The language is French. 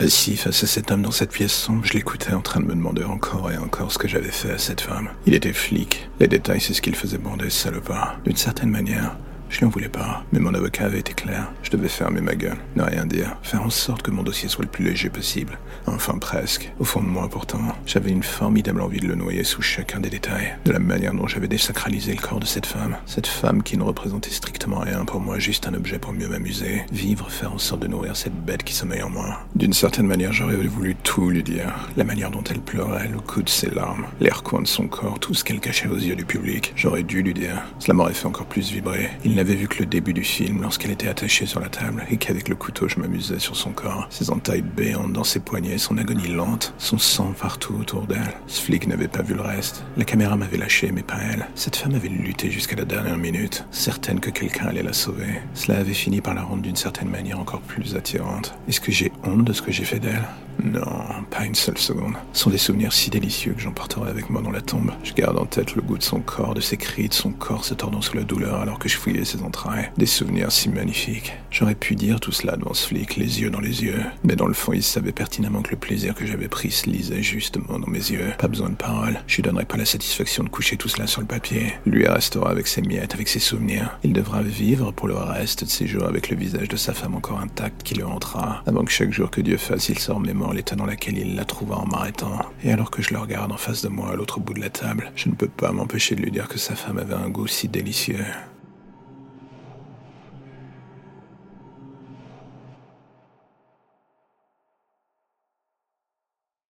Assis face à cet homme dans cette pièce sombre, je l'écoutais en train de me demander encore et encore ce que j'avais fait à cette femme. Il était flic. Les détails, c'est ce qu'il faisait bander, ce salopard. D'une certaine manière, je lui en voulais pas, mais mon avocat avait été clair. Je devais fermer ma gueule, ne rien dire, faire en sorte que mon dossier soit le plus léger possible. Enfin presque. Au fond de moi pourtant, j'avais une formidable envie de le noyer sous chacun des détails. De la manière dont j'avais désacralisé le corps de cette femme. Cette femme qui ne représentait strictement rien pour moi, juste un objet pour mieux m'amuser. Vivre, faire en sorte de nourrir cette bête qui sommeille en moi. D'une certaine manière, j'aurais voulu tout lui dire. La manière dont elle pleurait, le coup de ses larmes, les recoins de son corps, tout ce qu'elle cachait aux yeux du public. J'aurais dû lui dire. Cela m'aurait fait encore plus vibrer. N'avait vu que le début du film lorsqu'elle était attachée sur la table et qu'avec le couteau je m'amusais sur son corps, ses entailles béantes dans ses poignets, son agonie lente, son sang partout autour d'elle. Ce flic n'avait pas vu le reste. La caméra m'avait lâché, mais pas elle. Cette femme avait lutté jusqu'à la dernière minute, certaine que quelqu'un allait la sauver. Cela avait fini par la rendre d'une certaine manière encore plus attirante. Est-ce que j'ai honte de ce que j'ai fait d'elle? Non, pas une seule seconde. Ce sont des souvenirs si délicieux que j'emporterai avec moi dans la tombe. Je garde en tête le goût de son corps, de ses cris, de son corps se tordant sous la douleur alors que je fouillais ses entrailles. Des souvenirs si magnifiques. J'aurais pu dire tout cela devant ce flic, les yeux dans les yeux. Mais dans le fond, il savait pertinemment que le plaisir que j'avais pris se lisait justement dans mes yeux. Pas besoin de paroles. Je lui donnerai pas la satisfaction de coucher tout cela sur le papier. Lui restera avec ses miettes, avec ses souvenirs. Il devra vivre pour le reste de ses jours avec le visage de sa femme encore intact qui le hantera. Avant que chaque jour que Dieu fasse, il sort l'état dans lequel il la trouva en m'arrêtant. Et alors que je le regarde en face de moi à l'autre bout de la table, je ne peux pas m'empêcher de lui dire que sa femme avait un goût si délicieux.